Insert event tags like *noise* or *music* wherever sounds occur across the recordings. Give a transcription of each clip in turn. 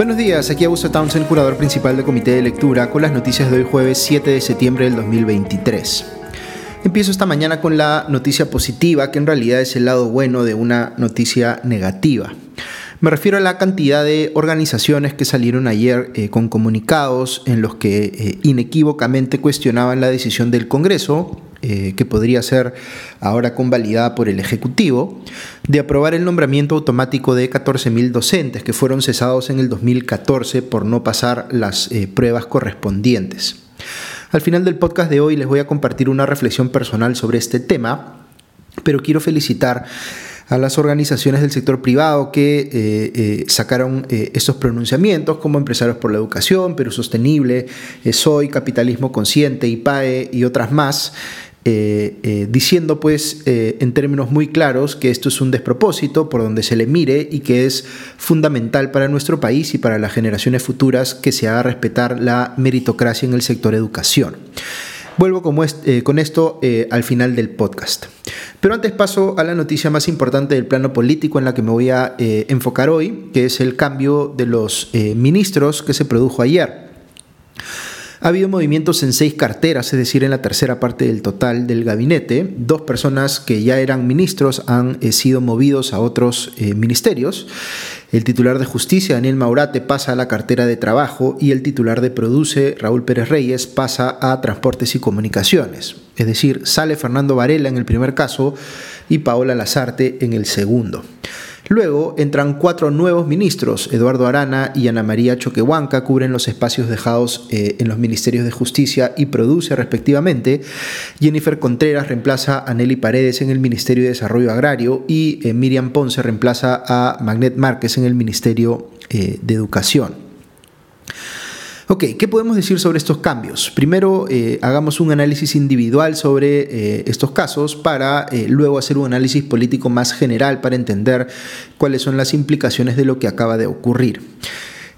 Buenos días, aquí Augusto Townsend, curador principal del Comité de Lectura, con las noticias de hoy jueves 7 de septiembre del 2023. Empiezo esta mañana con la noticia positiva, que en realidad es el lado bueno de una noticia negativa. Me refiero a la cantidad de organizaciones que salieron ayer eh, con comunicados en los que eh, inequívocamente cuestionaban la decisión del Congreso eh, que podría ser ahora convalidada por el Ejecutivo, de aprobar el nombramiento automático de 14.000 docentes que fueron cesados en el 2014 por no pasar las eh, pruebas correspondientes. Al final del podcast de hoy les voy a compartir una reflexión personal sobre este tema, pero quiero felicitar a las organizaciones del sector privado que eh, sacaron estos pronunciamientos, como Empresarios por la Educación, Perú Sostenible, SOY, Capitalismo Consciente, IPAE y otras más, eh, eh, diciendo pues eh, en términos muy claros que esto es un despropósito por donde se le mire y que es fundamental para nuestro país y para las generaciones futuras que se haga respetar la meritocracia en el sector educación. Vuelvo con esto al final del podcast. Pero antes paso a la noticia más importante del plano político en la que me voy a enfocar hoy, que es el cambio de los ministros que se produjo ayer. Ha habido movimientos en seis carteras, es decir, en la tercera parte del total del gabinete. Dos personas que ya eran ministros han eh, sido movidos a otros eh, ministerios. El titular de Justicia, Daniel Maurate, pasa a la cartera de Trabajo y el titular de Produce, Raúl Pérez Reyes, pasa a Transportes y Comunicaciones. Es decir, sale Fernando Varela en el primer caso y Paola Lazarte en el segundo. Luego entran cuatro nuevos ministros, Eduardo Arana y Ana María Choquehuanca, cubren los espacios dejados eh, en los ministerios de Justicia y Produce respectivamente. Jennifer Contreras reemplaza a Nelly Paredes en el Ministerio de Desarrollo Agrario y eh, Miriam Ponce reemplaza a Magnet Márquez en el Ministerio eh, de Educación. Ok, ¿qué podemos decir sobre estos cambios? Primero, eh, hagamos un análisis individual sobre eh, estos casos para eh, luego hacer un análisis político más general para entender cuáles son las implicaciones de lo que acaba de ocurrir.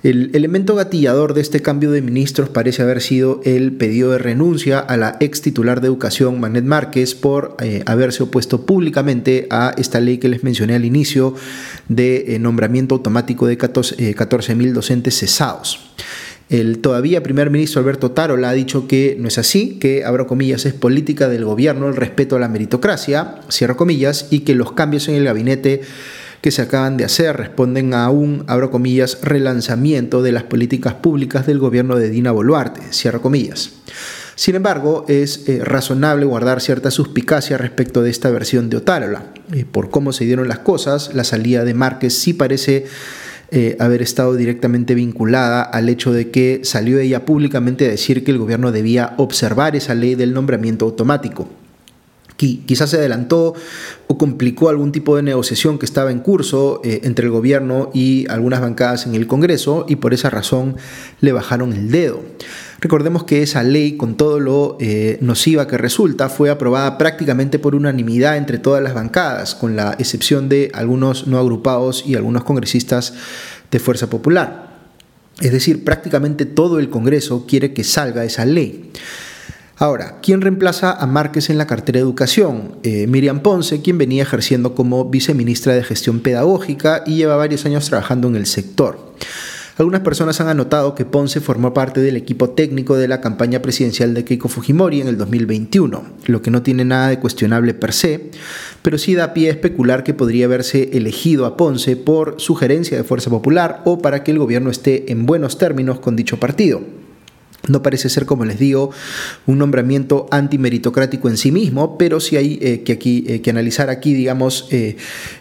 El elemento gatillador de este cambio de ministros parece haber sido el pedido de renuncia a la ex titular de educación, Manet Márquez, por haberse opuesto públicamente a esta ley que les mencioné al inicio de nombramiento automático de 14.000 docentes cesados. El todavía primer ministro Alberto Tarola ha dicho que no es así, que, abro comillas, es política del gobierno el respeto a la meritocracia, cierro comillas, y que los cambios en el gabinete que se acaban de hacer responden a un, abro comillas, relanzamiento de las políticas públicas del gobierno de Dina Boluarte, cierro comillas. Sin embargo, es eh, razonable guardar cierta suspicacia respecto de esta versión de Otárola. Eh, por cómo se dieron las cosas, la salida de Márquez sí parece eh, haber estado directamente vinculada al hecho de que salió ella públicamente a decir que el gobierno debía observar esa ley del nombramiento automático. Quizás se adelantó o complicó algún tipo de negociación que estaba en curso eh, entre el gobierno y algunas bancadas en el Congreso y por esa razón le bajaron el dedo. Recordemos que esa ley, con todo lo eh, nociva que resulta, fue aprobada prácticamente por unanimidad entre todas las bancadas, con la excepción de algunos no agrupados y algunos congresistas de Fuerza Popular. Es decir, prácticamente todo el Congreso quiere que salga esa ley. Ahora, ¿quién reemplaza a Márquez en la cartera de educación? Eh, Miriam Ponce, quien venía ejerciendo como viceministra de Gestión Pedagógica y lleva varios años trabajando en el sector. Algunas personas han anotado que Ponce formó parte del equipo técnico de la campaña presidencial de Keiko Fujimori en el 2021, lo que no tiene nada de cuestionable per se, pero sí da pie a especular que podría haberse elegido a Ponce por sugerencia de Fuerza Popular o para que el gobierno esté en buenos términos con dicho partido. No parece ser, como les digo, un nombramiento antimeritocrático en sí mismo, pero sí hay eh, que, aquí, eh, que analizar aquí, digamos, eh,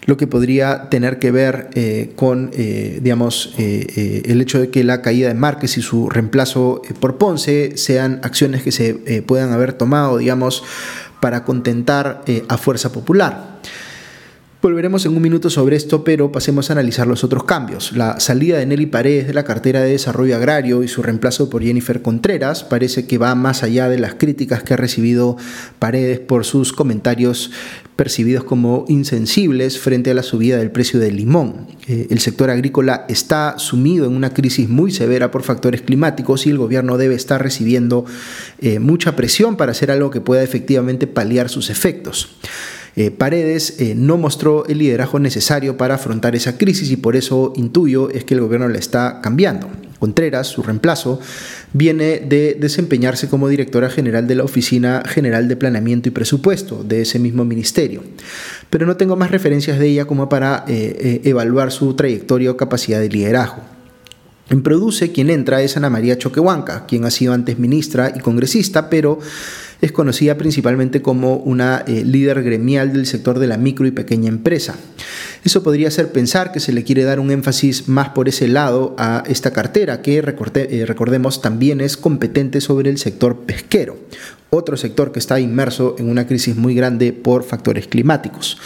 lo que podría tener que ver con, digamos, el hecho de que la caída de Márquez y su reemplazo por Ponce sean acciones que se puedan haber tomado, digamos, para contentar a Fuerza Popular. Volveremos en un minuto sobre esto, pero pasemos a analizar los otros cambios. La salida de Nelly Paredes de la cartera de Desarrollo Agrario y su reemplazo por Jennifer Contreras parece que va más allá de las críticas que ha recibido Paredes por sus comentarios percibidos como insensibles frente a la subida del precio del limón. Eh, el sector agrícola está sumido en una crisis muy severa por factores climáticos y el gobierno debe estar recibiendo eh, mucha presión para hacer algo que pueda efectivamente paliar sus efectos. Paredes no mostró el liderazgo necesario para afrontar esa crisis y por eso intuyo es que el gobierno la está cambiando. Contreras, su reemplazo, viene de desempeñarse como directora general de la Oficina General de Planeamiento y Presupuesto de ese mismo ministerio. Pero no tengo más referencias de ella como para eh, eh, evaluar su trayectoria o capacidad de liderazgo. En Produce, quien entra es Ana María Choquehuanca, quien ha sido antes ministra y congresista, pero es conocida principalmente como una eh, líder gremial del sector de la micro y pequeña empresa. Eso podría hacer pensar que se le quiere dar un énfasis más por ese lado a esta cartera, que eh, recordemos también es competente sobre el sector pesquero, otro sector que está inmerso en una crisis muy grande por factores climáticos.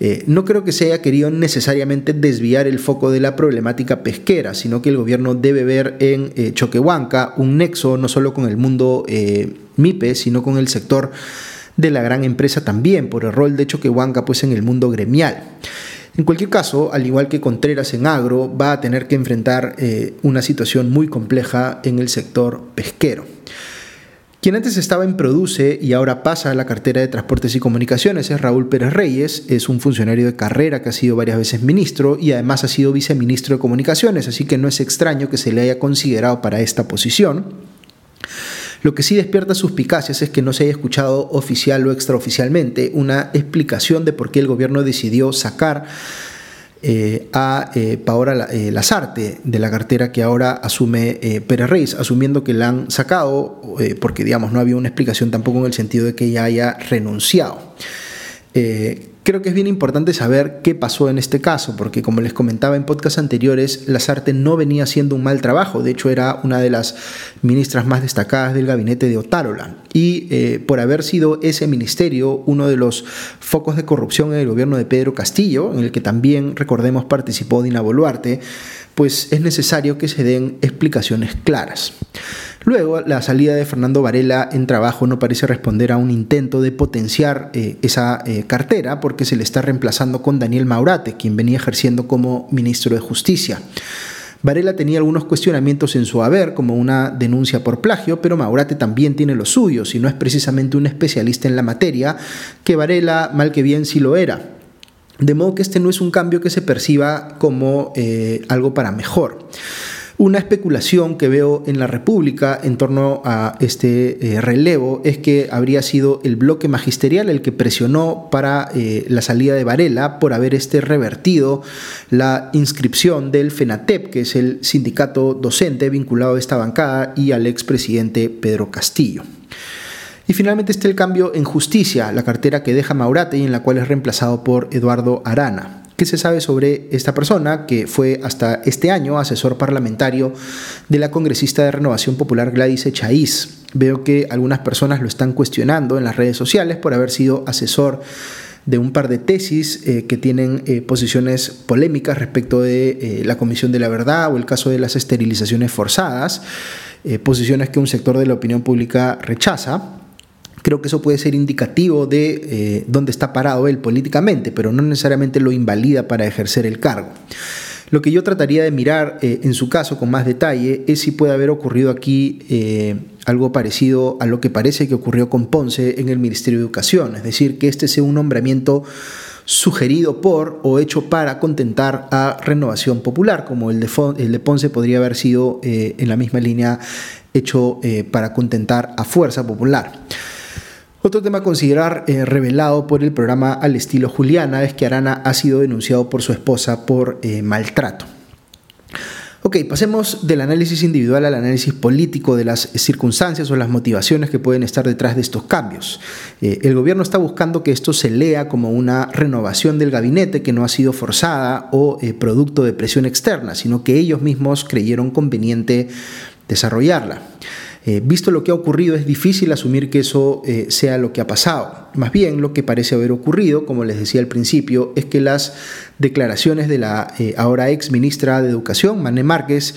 Eh, no creo que se haya querido necesariamente desviar el foco de la problemática pesquera, sino que el gobierno debe ver en eh, Choquehuanca un nexo no solo con el mundo eh, MIPE, sino con el sector de la gran empresa también, por el rol de Choquehuanca pues, en el mundo gremial. En cualquier caso, al igual que Contreras en agro, va a tener que enfrentar una situación muy compleja en el sector pesquero. Quien antes estaba en Produce y ahora pasa a la cartera de Transportes y Comunicaciones es Raúl Pérez Reyes, es un funcionario de carrera que ha sido varias veces ministro y además ha sido viceministro de Comunicaciones, así que no es extraño que se le haya considerado para esta posición. Lo que sí despierta suspicacias es que no se haya escuchado oficial o extraoficialmente una explicación de por qué el gobierno decidió sacar eh, a eh, Paola eh, Lazarte de la cartera que ahora asume Pérez Reyes, asumiendo que la han sacado porque digamos no había una explicación tampoco en el sentido de que ella haya renunciado. Creo que es bien importante saber qué pasó en este caso, porque como les comentaba en podcasts anteriores, Lazarte no venía haciendo un mal trabajo, de hecho era una de las ministras más destacadas del gabinete de Otárola. Y eh, por haber sido ese ministerio uno de los focos de corrupción en el gobierno de Pedro Castillo, en el que también, recordemos, participó Dina Boluarte, pues es necesario que se den explicaciones claras. Luego, la salida de Fernando Varela en trabajo no parece responder a un intento de potenciar eh, esa eh, cartera porque se le está reemplazando con Daniel Maurate, quien venía ejerciendo como ministro de Justicia. Varela tenía algunos cuestionamientos en su haber, como una denuncia por plagio, pero Maurate también tiene los suyos y no es precisamente un especialista en la materia, que Varela mal que bien sí lo era. De modo que este no es un cambio que se perciba como eh, algo para mejor. Una especulación que veo en la República en torno a este eh, relevo es que habría sido el bloque magisterial el que presionó para eh, la salida de Varela por haber este revertido la inscripción del FENATEP, que es el sindicato docente vinculado a esta bancada, y al expresidente Pedro Castillo. Y finalmente está el cambio en justicia, la cartera que deja Maurate y en la cual es reemplazado por Eduardo Arana. ¿Qué se sabe sobre esta persona que fue hasta este año asesor parlamentario de la congresista de Renovación Popular Gladys Echaíz? Veo que algunas personas lo están cuestionando en las redes sociales por haber sido asesor de un par de tesis eh, que tienen eh, posiciones polémicas respecto de eh, la Comisión de la Verdad o el caso de las esterilizaciones forzadas, posiciones que un sector de la opinión pública rechaza. Creo que eso puede ser indicativo de eh, dónde está parado él políticamente, pero no necesariamente lo invalida para ejercer el cargo. Lo que yo trataría de mirar eh, en su caso con más detalle es si puede haber ocurrido aquí eh, algo parecido a lo que parece que ocurrió con Ponce en el Ministerio de Educación, es decir, que este sea un nombramiento sugerido por o hecho para contentar a Renovación Popular, como el de, el de Ponce podría haber sido en la misma línea hecho para contentar a Fuerza Popular. Otro tema a considerar eh, revelado por el programa Al estilo Juliana es que Arana ha sido denunciado por su esposa por eh, maltrato. Ok, pasemos del análisis individual al análisis político de las circunstancias o las motivaciones que pueden estar detrás de estos cambios. Eh, el gobierno está buscando que esto se lea como una renovación del gabinete que no ha sido forzada o producto de presión externa, sino que ellos mismos creyeron conveniente desarrollarla. Eh, visto lo que ha ocurrido, es difícil asumir que eso eh, sea lo que ha pasado. Más bien, lo que parece haber ocurrido, como les decía al principio, es que las declaraciones de la eh, ahora ex ministra de Educación, Mané Márquez,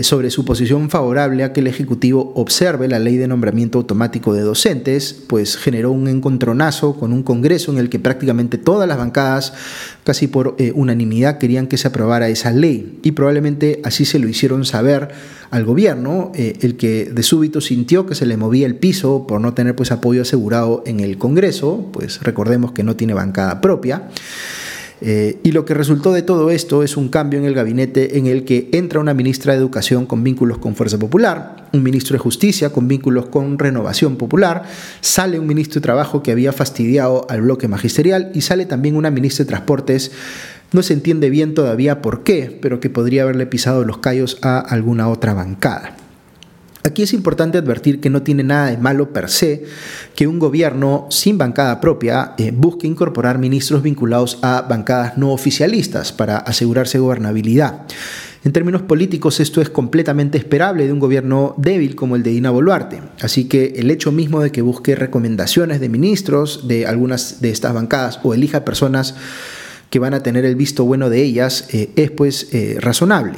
sobre su posición favorable a que el Ejecutivo observe la ley de nombramiento automático de docentes, pues generó un encontronazo con un Congreso en el que prácticamente todas las bancadas casi por eh, unanimidad querían que se aprobara esa ley y probablemente así se lo hicieron saber al gobierno, eh, el que de súbito sintió que se le movía el piso por no tener pues apoyo asegurado en el Congreso, pues recordemos que no tiene bancada propia. Eh, y lo que resultó de todo esto es un cambio en el gabinete en el que entra una ministra de Educación con vínculos con Fuerza Popular, un ministro de Justicia con vínculos con Renovación Popular, sale un ministro de Trabajo que había fastidiado al bloque magisterial y sale también una ministra de Transportes no se entiende bien todavía por qué, pero que podría haberle pisado los callos a alguna otra bancada. Aquí es importante advertir que no tiene nada de malo per se que un gobierno sin bancada propia eh, busque incorporar ministros vinculados a bancadas no oficialistas para asegurarse gobernabilidad. En términos políticos esto es completamente esperable de un gobierno débil como el de Dina Boluarte. Así que el hecho mismo de que busque recomendaciones de ministros de algunas de estas bancadas o elija personas que van a tener el visto bueno de ellas eh, es pues eh, razonable.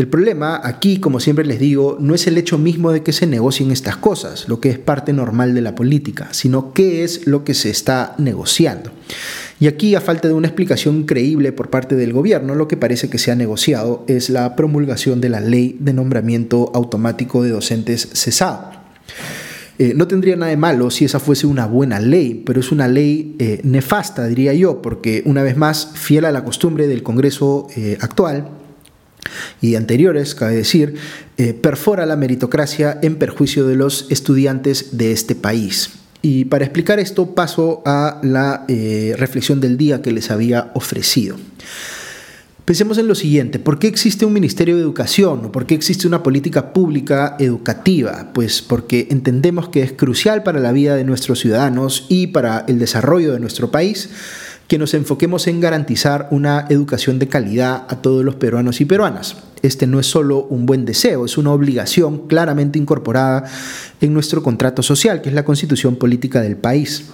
El problema aquí, como siempre les digo, no es el hecho mismo de que se negocien estas cosas, lo que es parte normal de la política, sino qué es lo que se está negociando. Y aquí, a falta de una explicación creíble por parte del gobierno, lo que parece que se ha negociado es la promulgación de la ley de nombramiento automático de docentes cesado. Eh, no tendría nada de malo si esa fuese una buena ley, pero es una ley eh, nefasta, diría yo, porque una vez más, fiel a la costumbre del Congreso eh, actual y anteriores, cabe decir, perfora la meritocracia en perjuicio de los estudiantes de este país. Y para explicar esto paso a la reflexión del día que les había ofrecido. Pensemos en lo siguiente, ¿por qué existe un Ministerio de Educación por qué existe una política pública educativa? Pues porque entendemos que es crucial para la vida de nuestros ciudadanos y para el desarrollo de nuestro país que nos enfoquemos en garantizar una educación de calidad a todos los peruanos y peruanas. Este no es solo un buen deseo, es una obligación claramente incorporada en nuestro contrato social, que es la constitución política del país.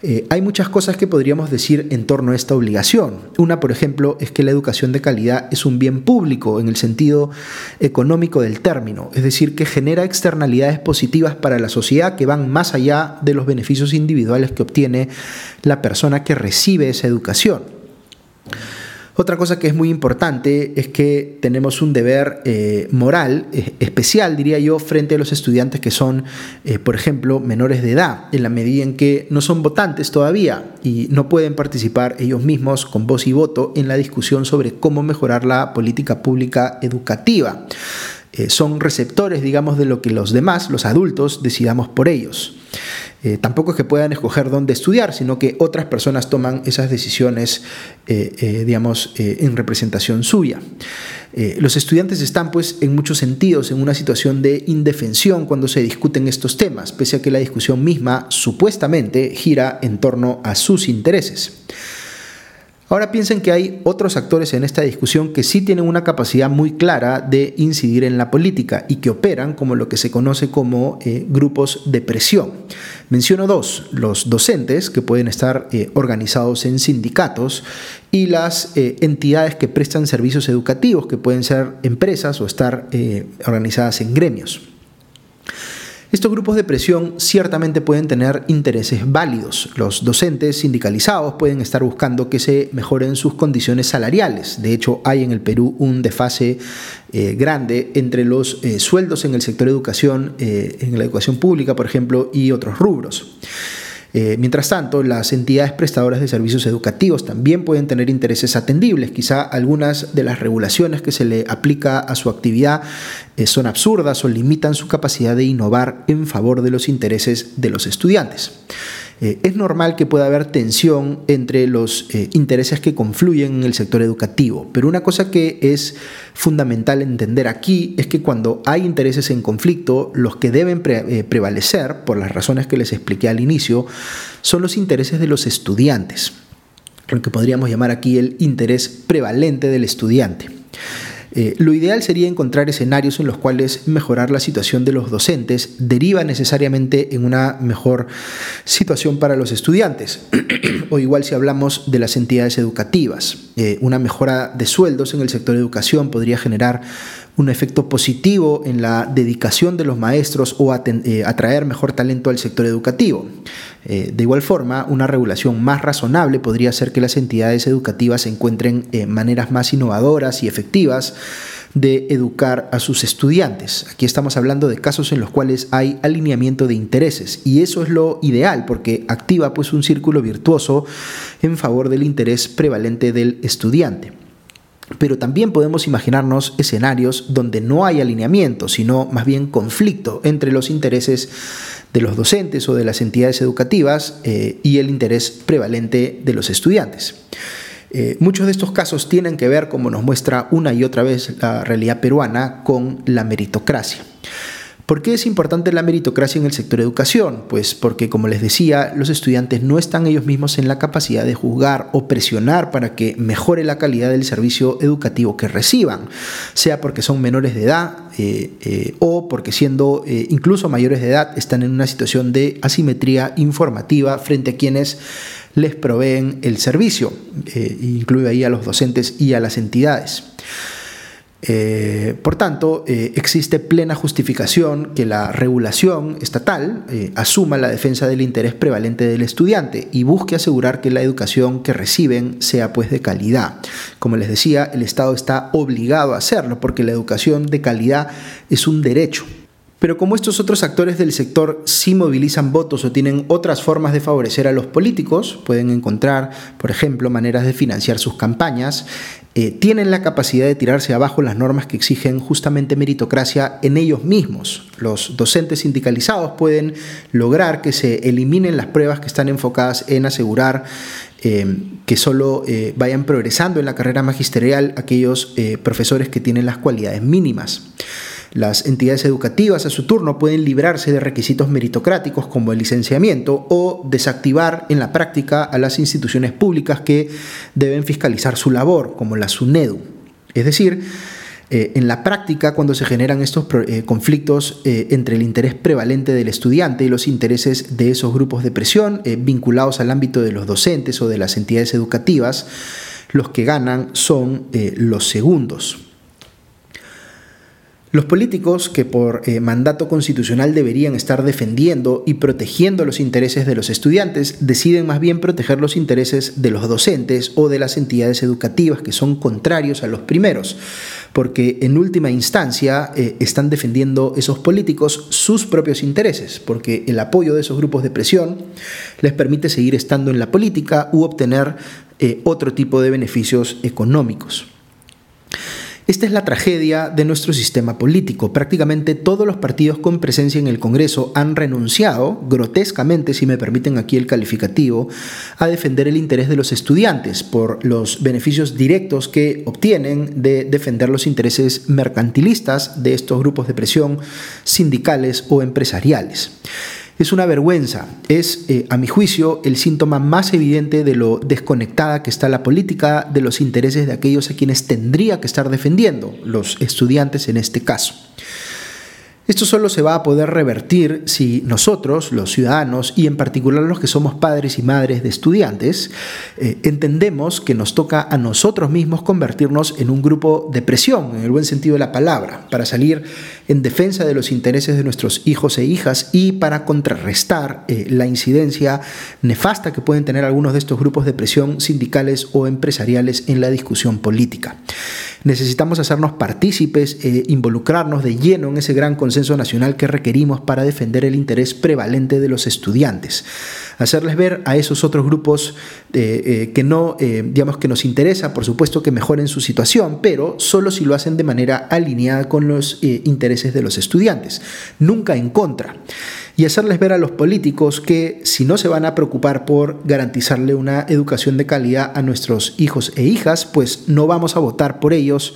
Eh, hay muchas cosas que podríamos decir en torno a esta obligación. Una, por ejemplo, es que la educación de calidad es un bien público en el sentido económico del término, es decir, que genera externalidades positivas para la sociedad que van más allá de los beneficios individuales que obtiene la persona que recibe esa educación. Otra cosa que es muy importante es que tenemos un deber eh, moral eh, especial, diría yo, frente a los estudiantes que son, eh, por ejemplo, menores de edad, en la medida en que no son votantes todavía y no pueden participar ellos mismos con voz y voto en la discusión sobre cómo mejorar la política pública educativa. son receptores, digamos, de lo que los demás, los adultos, decidamos por ellos. Eh, tampoco es que puedan escoger dónde estudiar, sino que otras personas toman esas decisiones, eh, eh, digamos, en representación suya. los estudiantes están, pues, en muchos sentidos en una situación de indefensión cuando se discuten estos temas, pese a que la discusión misma supuestamente gira en torno a sus intereses. Ahora piensen que hay otros actores en esta discusión que sí tienen una capacidad muy clara de incidir en la política y que operan como lo que se conoce como eh, grupos de presión. Menciono dos, los docentes, que pueden estar eh, organizados en sindicatos, y las eh, entidades que prestan servicios educativos, que pueden ser empresas o estar organizadas en gremios. Estos grupos de presión ciertamente pueden tener intereses válidos. Los docentes sindicalizados pueden estar buscando que se mejoren sus condiciones salariales. De hecho, hay en el Perú un desfase eh, grande entre los eh, sueldos en el sector educación, eh, en la educación pública, por ejemplo, y otros rubros. Eh, mientras tanto, las entidades prestadoras de servicios educativos también pueden tener intereses atendibles. Quizá algunas de las regulaciones que se le aplica a su actividad eh, son absurdas o limitan su capacidad de innovar en favor de los intereses de los estudiantes. Eh, es normal que pueda haber tensión entre los eh, intereses que confluyen en el sector educativo, pero una cosa que es fundamental entender aquí es que cuando hay intereses en conflicto, los que deben eh, prevalecer, por las razones que les expliqué al inicio, son los intereses de los estudiantes, lo que podríamos llamar aquí el interés prevalente del estudiante. Eh, lo ideal sería encontrar escenarios en los cuales mejorar la situación de los docentes deriva necesariamente en una mejor situación para los estudiantes. *clears throat* o igual si hablamos de las entidades educativas. Eh, una mejora de sueldos en el sector de educación podría generar un efecto positivo en la dedicación de los maestros o eh, atraer mejor talento al sector educativo. Eh, de igual forma, una regulación más razonable podría hacer que las entidades educativas encuentren maneras más innovadoras y efectivas de educar a sus estudiantes. Aquí estamos hablando de casos en los cuales hay alineamiento de intereses y eso es lo ideal porque activa pues un círculo virtuoso en favor del interés prevalente del estudiante. Pero también podemos imaginarnos escenarios donde no hay alineamiento, sino más bien conflicto entre los intereses de los docentes o de las entidades educativas eh, y el interés prevalente de los estudiantes. Eh, muchos de estos casos tienen que ver, como nos muestra una y otra vez la realidad peruana, con la meritocracia. ¿Por qué es importante la meritocracia en el sector educación? Pues porque, como les decía, los estudiantes no están ellos mismos en la capacidad de juzgar o presionar para que mejore la calidad del servicio educativo que reciban, sea porque son menores de edad eh, eh, o porque siendo incluso mayores de edad están en una situación de asimetría informativa frente a quienes les proveen el servicio, eh, incluye ahí a los docentes y a las entidades. Eh, por tanto, eh, existe plena justificación que la regulación estatal asuma la defensa del interés prevalente del estudiante y busque asegurar que la educación que reciben sea pues de calidad. Como les decía, el Estado está obligado a hacerlo porque la educación de calidad es un derecho pero como estos otros actores del sector sí movilizan votos o tienen otras formas de favorecer a los políticos, pueden encontrar, por ejemplo, maneras de financiar sus campañas, eh, tienen la capacidad de tirarse abajo las normas que exigen justamente meritocracia en ellos mismos. Los docentes sindicalizados pueden lograr que se eliminen las pruebas que están enfocadas en asegurar eh, que solo eh, vayan progresando en la carrera magisterial aquellos profesores que tienen las cualidades mínimas. Las entidades educativas a su turno pueden librarse de requisitos meritocráticos como el licenciamiento o desactivar en la práctica a las instituciones públicas que deben fiscalizar su labor, como la SUNEDU. Es decir, eh, en la práctica, cuando se generan estos eh, conflictos eh, entre el interés prevalente del estudiante y los intereses de esos grupos de presión vinculados al ámbito de los docentes o de las entidades educativas, los que ganan son los segundos. Los políticos que por eh, mandato constitucional deberían estar defendiendo y protegiendo los intereses de los estudiantes deciden más bien proteger los intereses de los docentes o de las entidades educativas que son contrarios a los primeros, porque en última instancia eh, están defendiendo esos políticos sus propios intereses, porque el apoyo de esos grupos de presión les permite seguir estando en la política u obtener eh, otro tipo de beneficios económicos. Esta es la tragedia de nuestro sistema político. Prácticamente todos los partidos con presencia en el Congreso han renunciado, grotescamente, si me permiten aquí el calificativo, a defender el interés de los estudiantes por los beneficios directos que obtienen de defender los intereses mercantilistas de estos grupos de presión sindicales o empresariales. Es una vergüenza, es, eh, a mi juicio, el síntoma más evidente de lo desconectada que está la política de los intereses de aquellos a quienes tendría que estar defendiendo, los estudiantes en este caso. Esto solo se va a poder revertir si nosotros, los ciudadanos, y en particular los que somos padres y madres de estudiantes, eh, entendemos que nos toca a nosotros mismos convertirnos en un grupo de presión, en el buen sentido de la palabra, para salir en defensa de los intereses de nuestros hijos e hijas y para contrarrestar eh, la incidencia nefasta que pueden tener algunos de estos grupos de presión sindicales o empresariales en la discusión política. Necesitamos hacernos partícipes, e involucrarnos de lleno en ese gran consenso nacional que requerimos para defender el interés prevalente de los estudiantes. Hacerles ver a esos otros grupos eh, que no, digamos que nos interesa, por supuesto, que mejoren su situación, pero solo si lo hacen de manera alineada con los intereses de los estudiantes, nunca en contra y hacerles ver a los políticos que si no se van a preocupar por garantizarle una educación de calidad a nuestros hijos e hijas, pues no vamos a votar por ellos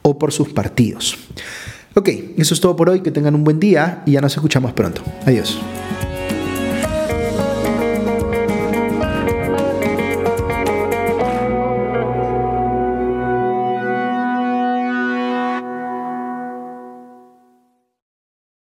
o por sus partidos. Ok, eso es todo por hoy, que tengan un buen día y ya nos escuchamos pronto. Adiós.